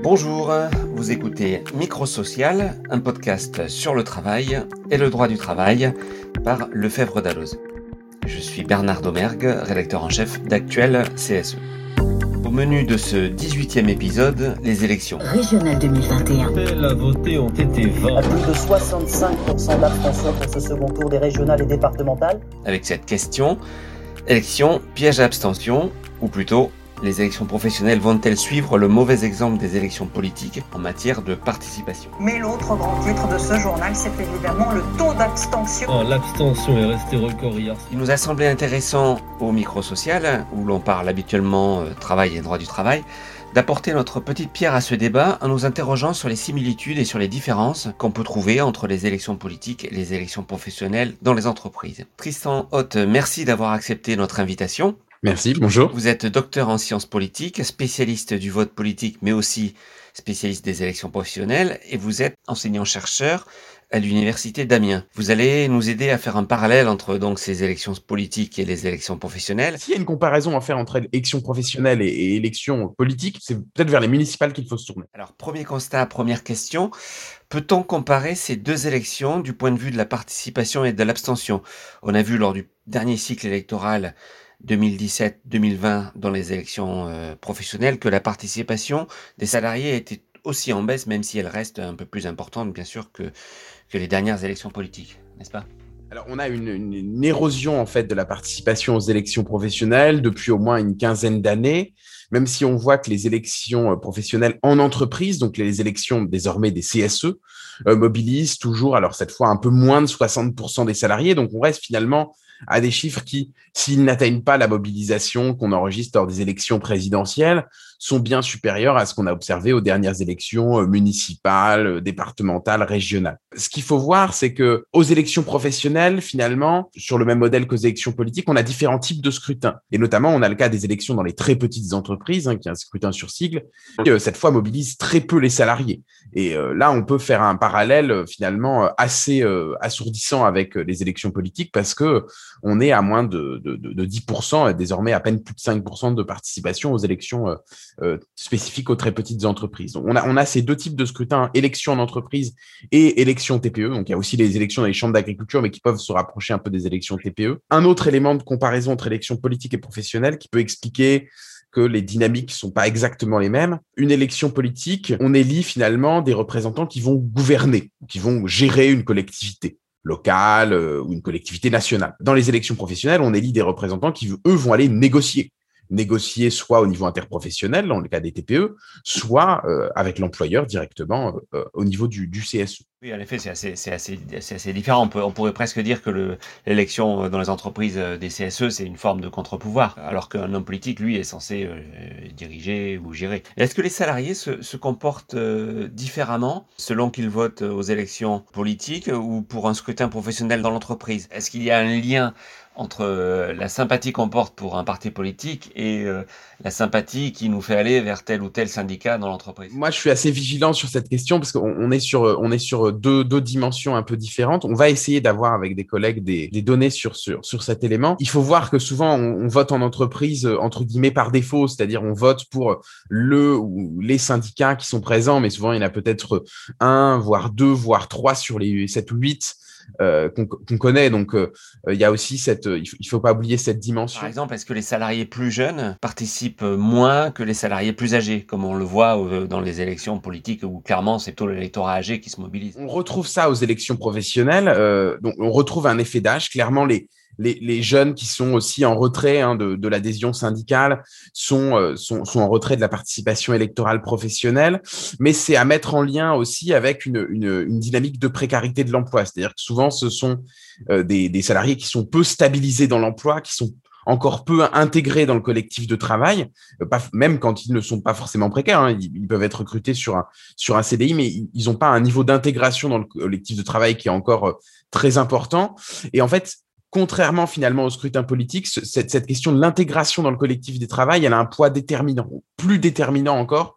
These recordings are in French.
Bonjour, vous écoutez Microsocial, un podcast sur le travail et le droit du travail par Lefebvre Dalloz. Je suis Bernard Domergue, rédacteur en chef d'Actuel CSE. Au menu de ce 18e épisode, les élections. Régional 2021. La voté ont été 20. À plus de 65% d'abstention pour ce second tour des régionales et départementales. Avec cette question, élection, piège à abstention, ou plutôt les élections professionnelles vont-elles suivre le mauvais exemple des élections politiques en matière de participation? Mais l'autre grand titre de ce journal, c'est évidemment le taux d'abstention. Oh, L'abstention est restée record hier. Il nous a semblé intéressant au micro-social, où l'on parle habituellement euh, travail et droit du travail, d'apporter notre petite pierre à ce débat en nous interrogeant sur les similitudes et sur les différences qu'on peut trouver entre les élections politiques et les élections professionnelles dans les entreprises. Tristan Haute, merci d'avoir accepté notre invitation. Merci, bonjour. Vous êtes docteur en sciences politiques, spécialiste du vote politique, mais aussi spécialiste des élections professionnelles, et vous êtes enseignant-chercheur à l'université d'Amiens. Vous allez nous aider à faire un parallèle entre donc ces élections politiques et les élections professionnelles. S'il y a une comparaison à faire entre élections professionnelles et, et élections politiques, c'est peut-être vers les municipales qu'il faut se tourner. Alors, premier constat, première question. Peut-on comparer ces deux élections du point de vue de la participation et de l'abstention? On a vu lors du dernier cycle électoral 2017-2020 dans les élections euh, professionnelles que la participation des salariés était aussi en baisse, même si elle reste un peu plus importante, bien sûr, que, que les dernières élections politiques, n'est-ce pas? Alors, on a une, érosion en fait de la participation aux élections professionnelles depuis au moins une quinzaine d'années, même si on voit que les élections professionnelles en entreprise, donc les élections désormais des CSE, euh, mobilisent toujours, alors cette fois un peu moins de 60% des salariés, donc on reste finalement à des chiffres qui, s'ils n'atteignent pas la mobilisation qu'on enregistre lors des élections présidentielles, sont bien supérieurs à ce qu'on a observé aux dernières élections municipales, départementales, régionales. Ce qu'il faut voir, c'est que aux élections professionnelles, finalement, sur le même modèle qu'aux élections politiques, on a différents types de scrutins. Et notamment, on a le cas des élections dans les très petites entreprises, hein, qui est un scrutin sur sigle, qui euh, cette fois mobilise très peu les salariés. Et euh, là, on peut faire un parallèle euh, finalement assez euh, assourdissant avec les élections politiques parce que on est à moins de, de, de, de 10%, et désormais à peine plus de 5% de participation aux élections euh, spécifiques aux très petites entreprises. Donc, on a, on a ces deux types de scrutins, élections en entreprise et élections TPE. Donc, il y a aussi les élections dans les chambres d'agriculture, mais qui peuvent se rapprocher un peu des élections TPE. Un autre élément de comparaison entre élections politiques et professionnelles qui peut expliquer que les dynamiques sont pas exactement les mêmes. Une élection politique, on élit finalement des représentants qui vont gouverner, qui vont gérer une collectivité locale euh, ou une collectivité nationale. Dans les élections professionnelles, on élit des représentants qui, eux, vont aller négocier négocier soit au niveau interprofessionnel, dans le cas des TPE, soit euh, avec l'employeur directement euh, au niveau du, du, CSE. Oui, en effet, c'est assez, c'est assez, c'est assez différent. On, pourrait presque dire que l'élection dans les entreprises des CSE, c'est une forme de contre-pouvoir, alors qu'un homme politique, lui, est censé euh, diriger ou gérer. Est-ce que les salariés se, comportent euh, différemment selon qu'ils votent aux élections politiques ou pour un scrutin professionnel dans l'entreprise? Est-ce qu'il y a un lien entre euh, la sympathie qu'on porte pour un parti politique et euh, la sympathie qui nous fait aller vers tel ou tel syndicat dans l'entreprise? Moi, je suis assez vigilant sur cette question parce qu'on est sur, on est sur deux, dimensions un peu différentes. On va essayer d'avoir avec des collègues des, données sur, cet élément. Il faut voir que souvent, on, vote en entreprise, entre guillemets, par défaut, c'est-à-dire on vote pour le ou les syndicats qui sont présents, mais souvent, il y en a peut-être un, voire deux, voire trois sur les sept ou huit euh, qu'on qu connaît. Donc, euh, il y a aussi cette, il faut, il faut pas oublier cette dimension. Par exemple, est-ce que les salariés plus jeunes participent moins que les salariés plus âgés, comme on le voit dans les élections politiques où clairement c'est plutôt l'électorat âgé qui se mobilise? On retrouve ça aux élections professionnelles. Euh, donc, on retrouve un effet d'âge. Clairement, les les, les, jeunes qui sont aussi en retrait hein, de, de l'adhésion syndicale sont, euh, sont, sont, en retrait de la participation électorale professionnelle, mais c'est à mettre en lien aussi avec une, une, une dynamique de précarité de l'emploi. C'est-à-dire que souvent, ce sont euh, des, des salariés qui sont peu stabilisés dans l'emploi, qui sont encore peu intégrés dans le collectif de travail, euh, pas, même quand ils ne sont pas forcément précaires. Hein, ils, ils, peuvent être recrutés sur un, sur un CDI, mais ils n'ont pas un niveau d'intégration dans le collectif de travail qui est encore euh, très important. Et en fait, contrairement finalement au scrutin politique, cette, cette question de l'intégration dans le collectif des travail, elle a un poids déterminant, plus déterminant encore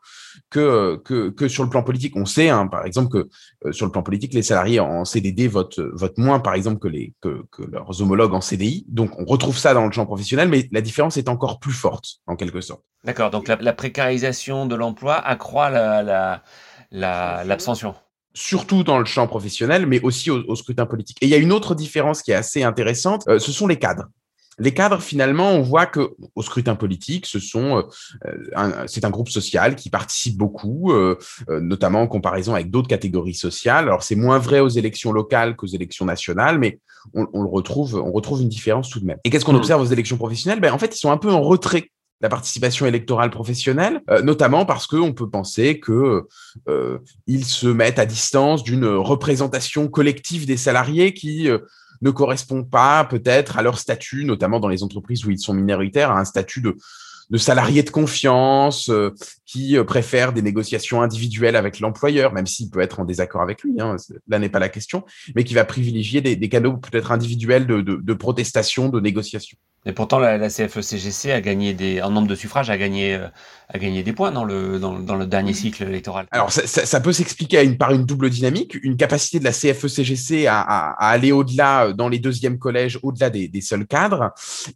que, que, que sur le plan politique. On sait, hein, par exemple, que euh, sur le plan politique, les salariés en CDD votent, votent moins, par exemple, que, les, que, que, leurs homologues en CDI. Donc, on retrouve ça dans le champ professionnel, mais la différence est encore plus forte, en quelque sorte. D'accord, donc la, la, précarisation de l'emploi accroît l'abstention. La, la, surtout dans le champ professionnel, mais aussi au, au, scrutin politique. Et il y a une autre différence qui est assez intéressante, euh, ce sont les cadres. Les cadres, finalement, on voit que au scrutin politique, ce sont, euh, c'est un groupe social qui participe beaucoup, euh, euh, notamment en comparaison avec d'autres catégories sociales. Alors c'est moins vrai aux élections locales qu'aux élections nationales, mais on, on, le retrouve, on retrouve une différence tout de même. Et qu'est-ce qu'on mmh. observe aux élections professionnelles? Ben en fait, ils sont un peu en retrait la participation électorale professionnelle, euh, notamment parce qu'on peut penser que euh, se mettent à distance d'une représentation collective des salariés qui euh, ne correspond pas peut-être à leur statut, notamment dans les entreprises où ils sont minoritaires, à un statut de, de salariés de confiance euh, qui euh, des négociations individuelles avec l'employeur, même s'il peut être en désaccord avec lui, hein, là n'est pas la question, mais qui va privilégier des, des canaux peut-être individuels de, de, de, protestation, de négociation. Et pourtant, la, la CFE-CGC a gagné des, en nombre de suffrages, a gagné, euh, a gagné des points dans le, dans, dans le dernier cycle électoral. Alors, ça, ça, ça peut s'expliquer une, par une double dynamique, une capacité de la CFE-CGC à, à, à, aller au-delà dans les deuxièmes collèges, au-delà des, des seuls cadres,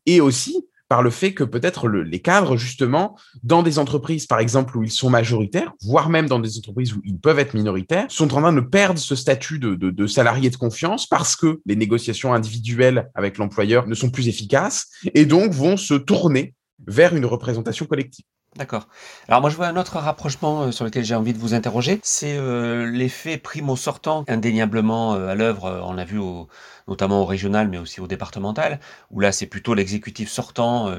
et aussi par le fait que peut-être le, les cadres, justement, dans des entreprises, par exemple, où ils sont majoritaires, voire même dans des entreprises où ils peuvent être minoritaires, sont en train de perdre ce statut de, de, de salarié de confiance parce que les négociations individuelles avec l'employeur ne sont plus efficaces et donc vont se tourner vers une représentation collective. D'accord. Alors moi je vois un autre rapprochement euh, sur lequel j'ai envie de vous interroger, c'est euh, l'effet primo-sortant indéniablement euh, à l'œuvre, euh, on l'a vu au, notamment au régional mais aussi au départemental, où là c'est plutôt l'exécutif sortant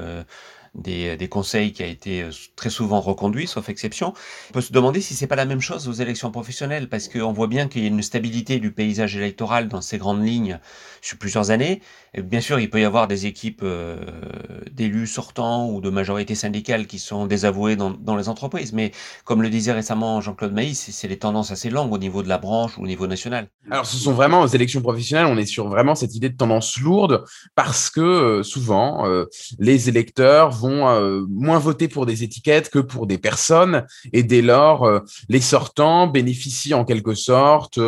des, des, conseils qui a été euh, très souvent reconduit, sauf exception. On peut se demander si c'est pas la même chose aux élections professionnelles, parce qu'on voit bien qu'il y a une stabilité du paysage électoral dans ces grandes lignes sur plusieurs années. Bien sûr, il peut y avoir des équipes euh, d'élus sortants ou de majorités syndicales qui sont désavouées dans, les entreprises, mais comme le disait récemment Jean-Claude Maïs, c'est les tendances assez longues au niveau de la branche ou au niveau national. Alors, ce sont vraiment aux élections professionnelles, on est sur vraiment cette idée de tendance lourde, parce que euh, souvent, euh, les électeurs vont euh, moins voter pour des étiquettes que pour des personnes, et dès lors, euh, les sortants bénéficient en quelque sorte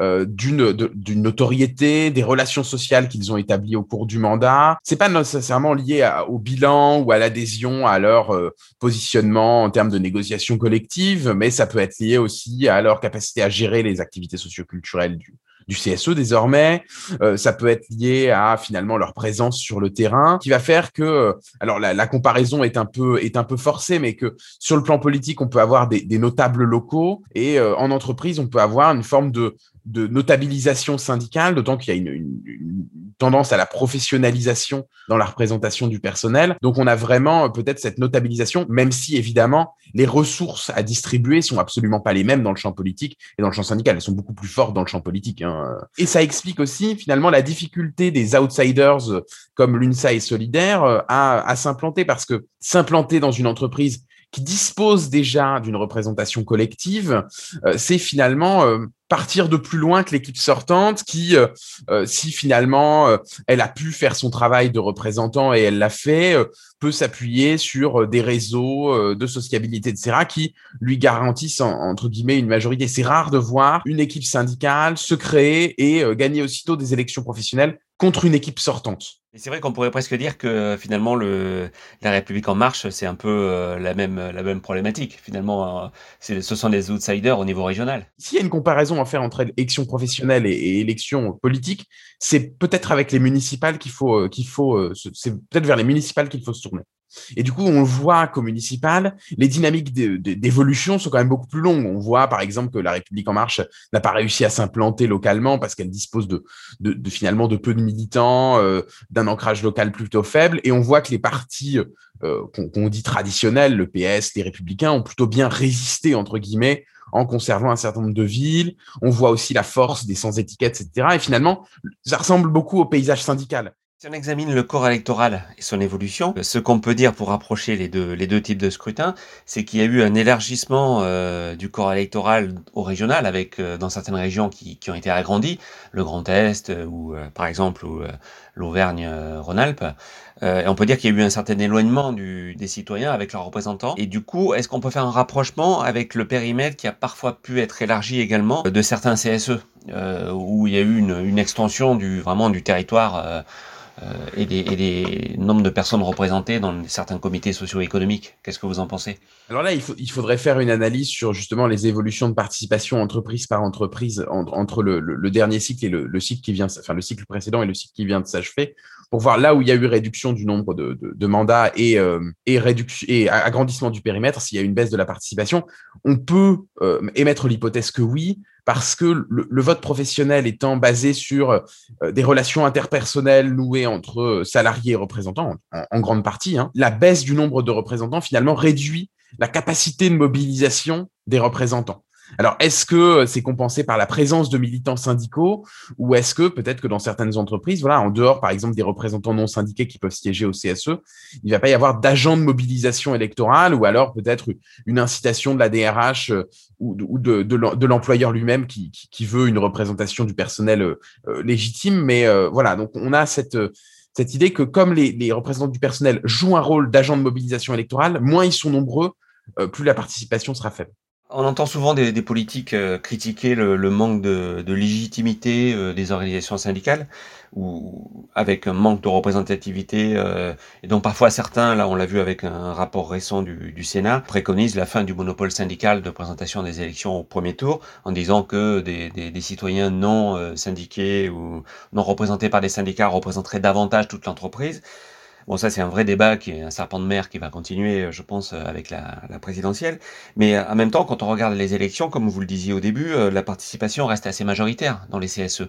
euh, d'une notoriété, des relations sociales qu'ils ont établies au cours du mandat. C'est pas nécessairement lié au bilan ou à l'adhésion à leur positionnement en termes de négociation collective, mais ça peut être lié aussi à leur capacité à gérer les activités socioculturelles du, du CSE désormais. Euh, ça peut être lié à finalement leur présence sur le terrain, qui va faire que, alors la, la, comparaison est un peu est un peu forcée, mais que sur le plan politique, on peut avoir des, des notables locaux et euh, en entreprise, on peut avoir une forme de de notabilisation syndicale, d'autant qu'il y a une, une, une, tendance à la professionnalisation dans la représentation du personnel. Donc on a vraiment euh, peut-être cette notabilisation, même si évidemment les ressources à distribuer sont absolument pas les mêmes dans le champ politique et dans le champ syndical. Elles sont beaucoup plus fortes dans le champ politique. Hein. Et ça explique aussi finalement la difficulté des outsiders euh, comme l'UNSA et Solidaire euh, à, à s'implanter parce que s'implanter dans une entreprise qui dispose déjà d'une représentation collective, euh, c'est finalement euh, partir de plus loin que l'équipe sortante qui, euh, euh si finalement elle a pu faire son travail de représentant et elle l'a fait, peut s'appuyer sur des réseaux de sociabilité, etc., qui lui garantissent en, entre guillemets une majorité. C'est rare de voir une équipe syndicale se créer et gagner aussitôt des élections professionnelles contre une équipe sortante. Et c'est vrai qu'on pourrait presque dire que finalement le, la République en marche, c'est un peu euh, la même la même problématique. Finalement, euh, ce sont des outsiders au niveau régional. S'il y a une comparaison à faire entre élection professionnelle et, et élection politique, c'est peut-être avec les municipales qu'il faut euh, qu'il faut c'est peut-être vers les municipales qu'il faut se tourner. Et du coup, on voit qu'au municipal, les dynamiques d'évolution sont quand même beaucoup plus longues. On voit, par exemple, que la République en marche n'a pas réussi à s'implanter localement parce qu'elle dispose de, finalement de peu de militants, euh, d'un ancrage local plutôt faible. Et on voit que les partis euh, qu'on qu dit traditionnels, le PS, les Républicains, ont plutôt bien résisté entre guillemets en conservant un certain nombre de villes. On voit aussi la force des sans étiquettes, etc. Et finalement, ça ressemble beaucoup au paysage syndical. Si on examine le corps électoral et son évolution, ce qu'on peut dire pour rapprocher les deux, les deux types de scrutins, c'est qu'il y a eu un élargissement euh, du corps électoral au régional, avec euh, dans certaines régions qui, qui, ont été agrandies, le Grand Est euh, ou par exemple l'Auvergne-Rhône-Alpes. et on peut dire qu'il y a eu un certain éloignement du, des citoyens avec leurs représentants. Et du coup, est-ce qu'on peut faire un rapprochement avec le périmètre qui a parfois pu être élargi également de certains CSE, où il y a eu une, une extension du vraiment du territoire euh, et, des, et des nombres de personnes représentées dans certains comités socio-économiques. Qu'est-ce que vous en pensez? Alors là, il, faudrait faire une analyse sur justement les évolutions de participation entreprise par entreprise entre, le, dernier cycle et le, le, cycle qui vient, enfin le cycle précédent et le cycle qui vient de s'achever, pour voir là où il y a eu réduction du nombre de, mandats et, euh, agrandissement du périmètre, s'il y a une baisse de la participation, on peut euh, émettre l'hypothèse que oui, parce que le, vote professionnel étant basé sur euh, des relations interpersonnelles nouées entre euh, salariés et représentants, en, en grande partie, hein, la baisse du nombre de représentants finalement réduit la capacité de mobilisation des représentants. Alors, est-ce que euh, c'est compensé par la présence de militants syndicaux ou est-ce que peut-être que dans certaines entreprises, voilà, en dehors, par exemple, des représentants non syndiqués qui peuvent siéger au CSE, il ne va pas y avoir d'agents de mobilisation électorale ou alors peut-être une incitation de la DRH euh, ou de, l'employeur lui-même qui, veut une représentation du personnel euh, légitime. Mais voilà, donc on a cette idée que comme les, les représentants du personnel jouent un rôle d'agent de mobilisation électorale, moins ils sont nombreux, plus la participation sera faible. On entend souvent des, politiques euh, critiquer le, manque de, légitimité euh, des organisations syndicales, ou avec un manque de représentativité. Euh, et donc parfois certains, là on l'a vu avec un rapport récent du, Sénat, préconisent la fin du monopole syndical de présentation des élections au premier tour, en disant que des, des, des citoyens non syndiqués ou non représentés par des syndicats représenteraient davantage toute l'entreprise. Bon, ça, c'est un vrai débat qui est un serpent de mer qui va continuer, je pense, avec la, présidentielle. Mais en même temps, quand on regarde les élections, comme vous le disiez au début, la participation reste assez majoritaire dans les CSE.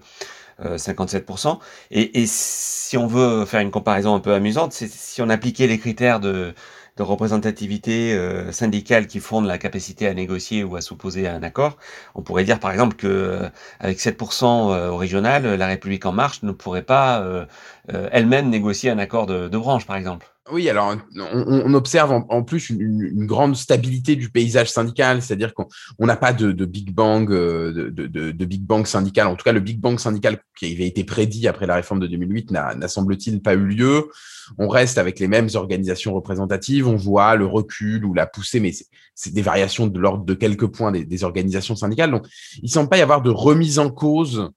Euh, 57%. Et, et, si on veut faire une comparaison un peu amusante, c'est si on appliquait les critères de, de représentativité euh, syndicale qui fondent la capacité à négocier ou à s'opposer à un accord, on pourrait dire par exemple que euh, avec 7% euh, au régional, la République en marche ne pourrait pas elle-même négocier un accord de, de branche, par exemple. Oui, alors on, observe en, plus une, grande stabilité du paysage syndical, c'est-à-dire qu'on n'a pas de, big bang, de, de, big bang syndical. En tout cas, le big bang syndical qui avait été prédit après la réforme de 2008 n'a semble-t-il pas eu lieu. On reste avec les mêmes organisations représentatives. On voit le recul ou la poussée, mais c'est des variations de l'ordre de quelques points des, des, organisations syndicales. Donc, il semble pas y avoir de remise en cause euh,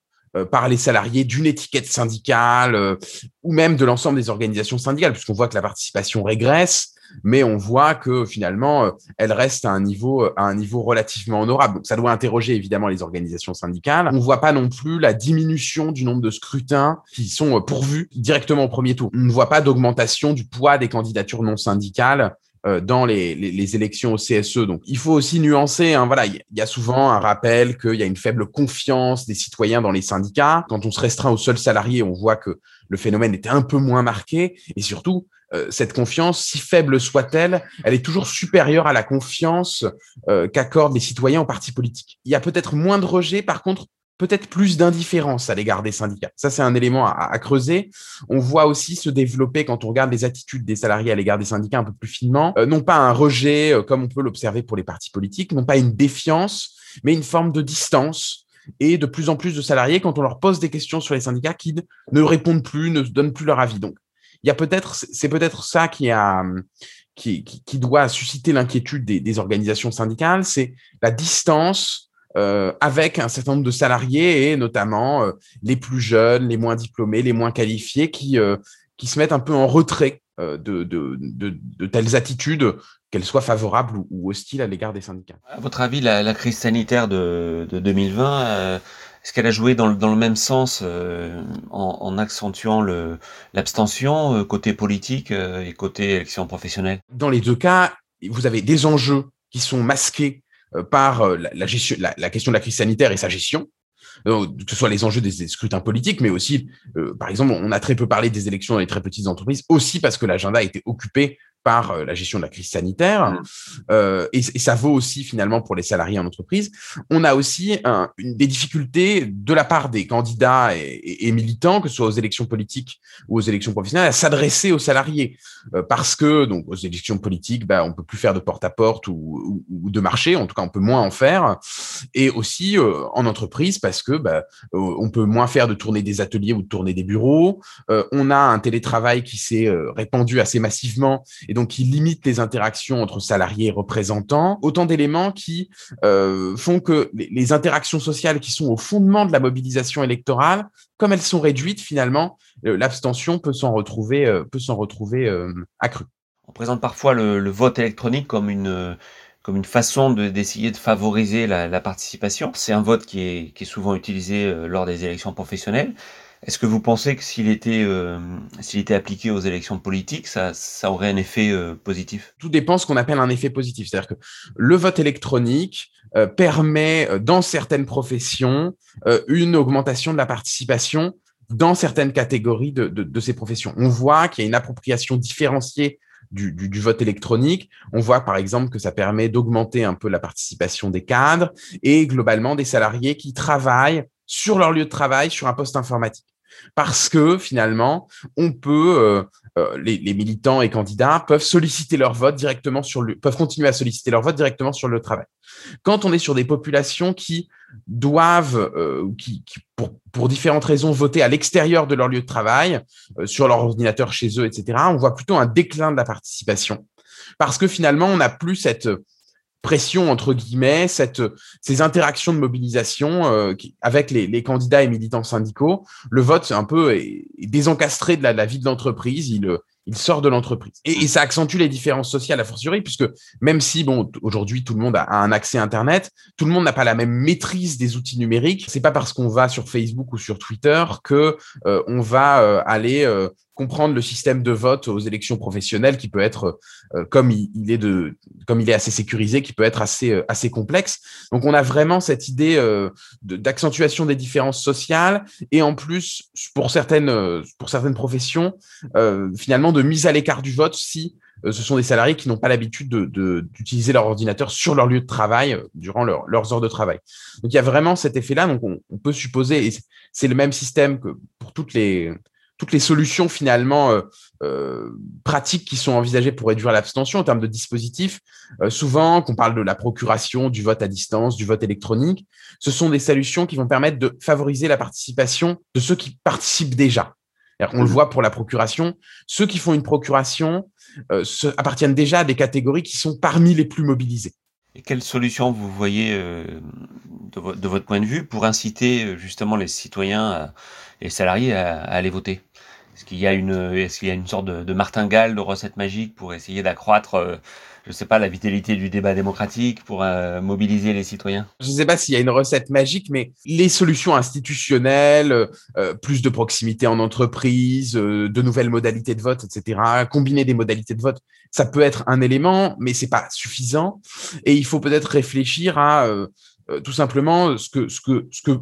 par les salariés d'une étiquette syndicale euh, ou même de l'ensemble des organisations syndicales, puisqu'on voit que la participation régresse, mais on voit que finalement, euh, elle reste à un niveau, à un niveau relativement honorable. Donc, ça doit interroger évidemment les organisations syndicales. On ne voit pas non plus la diminution du nombre de scrutins qui sont pourvus directement au premier tour. On ne voit pas d'augmentation du poids des candidatures non syndicales euh, dans les, les, les, élections au CSE. Donc, il faut aussi nuancer. Hein, voilà, il y a souvent un rappel qu'il y a une faible confiance des citoyens dans les syndicats. Quand on se restreint aux seuls salariés, on voit que le phénomène était un peu moins marqué. Et surtout, euh, cette confiance, si faible soit-elle, elle est toujours supérieure à la confiance euh, qu'accordent les citoyens aux partis politiques. Il y a peut-être moins de rejet, par contre, peut-être plus d'indifférence à l'égard des syndicats. Ça, c'est un élément à, creuser. On voit aussi se développer, quand on regarde les attitudes des salariés à l'égard des syndicats un peu plus finement, euh, non pas un rejet, euh, comme on peut l'observer pour les partis politiques, non pas une défiance, mais une forme de distance et de plus en plus de salariés, quand on leur pose des questions sur les syndicats, qui ne répondent plus, ne donnent plus leur avis. Donc, il y a peut-être, c'est peut-être ça qui a, qui, doit susciter l'inquiétude des organisations syndicales, c'est la distance euh, avec un certain nombre de salariés et notamment euh, les plus jeunes, les moins diplômés, les moins qualifiés qui, euh, qui se mettent un peu en retrait euh, de, de, de, de, telles attitudes, qu'elles soient favorables ou, ou hostiles à l'égard des syndicats. À votre avis, la, la crise sanitaire de, de 2020, euh, est-ce qu'elle a joué dans le, dans le même sens euh, en, en, accentuant l'abstention côté politique et côté élection professionnelle? Dans les deux cas, vous avez des enjeux qui sont masqués par euh, la, question de la crise sanitaire et sa gestion, euh, que ce soit les enjeux des, scrutins politiques, mais aussi, euh, par exemple, on a très peu parlé des élections dans les très petites entreprises, aussi parce que l'agenda a été occupé par euh, la gestion de la crise sanitaire, mmh. euh, et, ça vaut aussi finalement pour les salariés en entreprise, on a aussi une, des difficultés de la part des candidats et, militants, que ce soit aux élections politiques ou aux élections professionnelles, à s'adresser aux salariés, euh, parce que donc aux élections politiques, bah, on peut plus faire de porte-à-porte ou, de marché, en tout cas on peut moins en faire, et aussi en entreprise parce que bah, on peut moins faire de tourner des ateliers ou de tourner des bureaux, on a un télétravail qui s'est répandu assez massivement et donc qui limite les interactions entre salariés et représentants. Autant d'éléments qui euh, font que les, interactions sociales qui sont au fondement de la mobilisation électorale, comme elles sont réduites, finalement, euh, l'abstention peut s'en retrouver, euh, peut s'en retrouver accrue. On présente parfois le, vote électronique comme une comme une façon d'essayer de, favoriser la, participation. C'est un vote qui est souvent utilisé lors des élections professionnelles. Est-ce que vous pensez que s'il était, euh, était appliqué aux élections politiques, ça, aurait un effet euh, positif? Tout dépend ce qu'on appelle un effet positif. C'est-à-dire que le vote électronique euh, permet, dans certaines professions, une augmentation de la participation dans certaines catégories de, de, de ces professions. On voit qu'il y a une appropriation différenciée du, du, du, vote électronique. On voit par exemple que ça permet d'augmenter un peu la participation des cadres et globalement des salariés qui travaillent sur leur lieu de travail, sur un poste informatique parce que finalement, on peut, euh, euh, les, militants et candidats peuvent solliciter leur vote directement sur le, peuvent continuer à solliciter leur vote directement sur le travail. Quand on est sur des populations qui doivent, euh, qui, pour, pour, différentes raisons, voter à l'extérieur de leur lieu de travail, sur leur ordinateur chez eux, etc., on voit plutôt un déclin de la participation parce que finalement, on n'a plus cette pression entre guillemets, cette, ces interactions de mobilisation euh, avec les, les, candidats et militants syndicaux, le vote un peu est, désencastré de la, la vie de l'entreprise. Il, il sort de l'entreprise. Et, ça accentue les différences sociales à fortiori, puisque même si, bon, aujourd'hui, tout le monde a, un accès Internet, tout le monde n'a pas la même maîtrise des outils numériques. C'est pas parce qu'on va sur Facebook ou sur Twitter que euh, on va euh, aller comprendre le système de vote aux élections professionnelles qui peut être, euh, comme il, est de, comme il est assez sécurisé, qui peut être assez, euh, assez complexe. Donc, on a vraiment cette idée euh, d'accentuation des différences sociales et en plus, pour certaines, pour certaines professions, finalement, de mise à l'écart du vote si ce sont des salariés qui n'ont pas l'habitude d'utiliser de, leur ordinateur sur leur lieu de travail durant leurs heures de travail. Donc il y a vraiment cet effet-là. Donc on, on, peut supposer, et c'est le même système que pour toutes les, toutes les solutions finalement euh, euh, pratiques qui sont envisagées pour réduire l'abstention en termes de dispositifs. Euh, souvent, qu'on parle de la procuration, du vote à distance, du vote électronique, ce sont des solutions qui vont permettre de favoriser la participation de ceux qui participent déjà. On le mmh. voit pour la procuration. Ceux qui font une procuration appartiennent déjà à des catégories qui sont parmi les plus mobilisées. Et quelles solutions vous voyez de, de, votre point de vue pour inciter justement les citoyens et les salariés à aller voter? Est-ce qu'il y a une, est-ce qu'il y a une sorte de, martingale, de recette magique pour essayer d'accroître, euh, je ne sais pas, la vitalité du débat démocratique, pour euh, mobiliser les citoyens? Je ne sais pas s'il y a une recette magique, mais les solutions institutionnelles, euh, plus de proximité en entreprise, de nouvelles modalités de vote, etc., combiner des modalités de vote, ça peut être un élément, mais c'est pas suffisant. Et il faut peut-être réfléchir à tout simplement ce que, ce que, ce que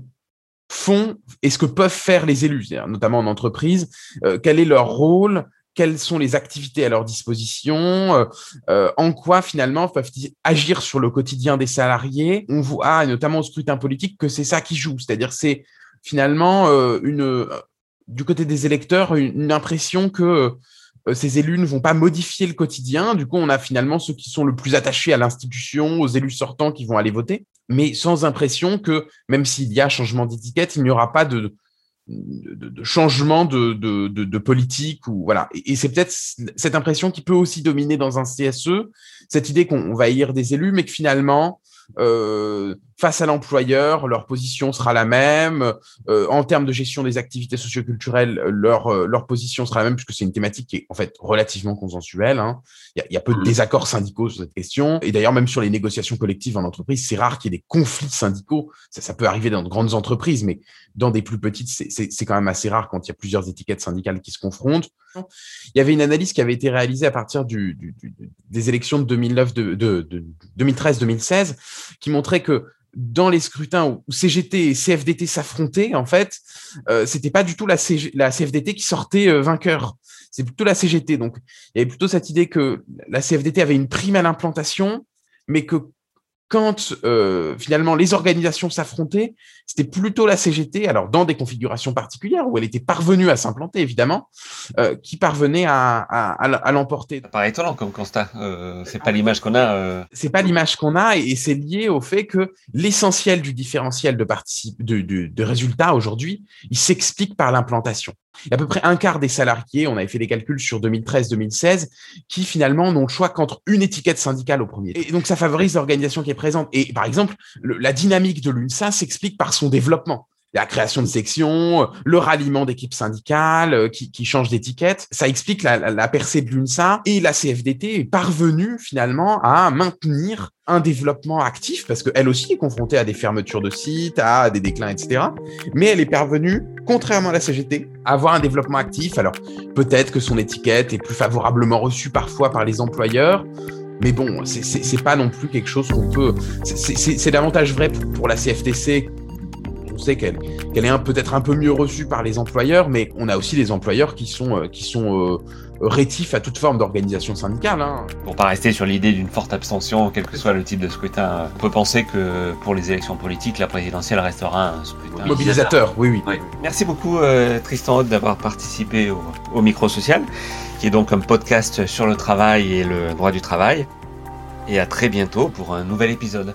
font et ce que peuvent faire les élus, notamment en entreprise, euh, quel est leur rôle, quelles sont les activités à leur disposition, euh, euh, en quoi finalement peuvent-ils agir sur le quotidien des salariés. On voit, notamment au scrutin politique, que c'est ça qui joue, c'est-à-dire c'est finalement une du côté des électeurs une impression que ces élus ne vont pas modifier le quotidien. Du coup, on a finalement ceux qui sont le plus attachés à l'institution, aux élus sortants qui vont aller voter mais sans impression que même s'il y a changement d'étiquette, il n'y aura pas de, changement de, politique ou voilà. Et, c'est peut-être cette impression qui peut aussi dominer dans un CSE, cette idée qu'on va élire des élus, mais que finalement euh, face à l'employeur, leur position sera la même. Euh, en termes de gestion des activités socioculturelles, leur, euh, leur position sera la même, puisque c'est une thématique qui est en fait relativement consensuelle. Hein. Il, y a, y a, peu de mmh. désaccords syndicaux sur cette question. Et d'ailleurs, même sur les négociations collectives en entreprise, c'est rare qu'il y ait des conflits syndicaux. Ça, ça, peut arriver dans de grandes entreprises, mais dans des plus petites, c'est quand même assez rare quand il y a plusieurs étiquettes syndicales qui se confrontent. Il y avait une analyse qui avait été réalisée à partir du, du, des élections de 2009, de, de, de 2013-2016, qui montrait que dans les scrutins où CGT et CFDT s'affrontaient, en fait, euh, c'était pas du tout la, la, CFDT qui sortait euh, vainqueur. c'est plutôt la CGT. Donc, il y avait plutôt cette idée que la CFDT avait une prime à l'implantation, mais que quand euh, finalement les organisations s'affrontaient, c'était plutôt la CGT, alors dans des configurations particulières où elle était parvenue à s'implanter évidemment, euh, qui parvenait à, à, à l'emporter. Ça paraît étonnant comme constat. Euh, c'est pas l'image qu'on a. Euh... C'est pas l'image qu'on a et, c'est lié au fait que l'essentiel du différentiel de, de, de, de résultats aujourd'hui, il s'explique par l'implantation. Il y a à peu près un quart des salariés, on avait fait des calculs sur 2013-2016, qui finalement n'ont le choix qu'entre une étiquette syndicale au premier. Et donc ça favorise l'organisation qui est présente. Et par exemple, le, la dynamique de l'UNSA s'explique par son développement la création de sections, le ralliement d'équipes syndicales euh, qui, qui changent d'étiquette. Ça explique la, la, la percée de l'UNSA et la CFDT est parvenue finalement à maintenir un développement actif parce qu'elle aussi est confrontée à des fermetures de sites, à des déclins, etc. Mais elle est parvenue, contrairement à la CGT, à avoir un développement actif. Alors peut-être que son étiquette est plus favorablement reçue parfois par les employeurs. Mais bon, c'est pas non plus quelque chose qu'on peut. C'est davantage vrai pour la CFTC on sait qu'elle qu'elle est peut-être un peu mieux reçue par les employeurs, mais on a aussi des employeurs qui sont, euh, qui sont euh, rétifs à toute forme d'organisation syndicale. Hein. Pour pas rester sur l'idée d'une forte abstention, quel que soit le type de scrutin, on peut penser que pour les élections politiques, la présidentielle restera un scrutin mobilisateur. Oui, oui. oui. Merci beaucoup euh, Tristan Haute d'avoir participé au, au Micro Social, qui est donc un podcast sur le travail et le droit du travail. Et à très bientôt pour un nouvel épisode.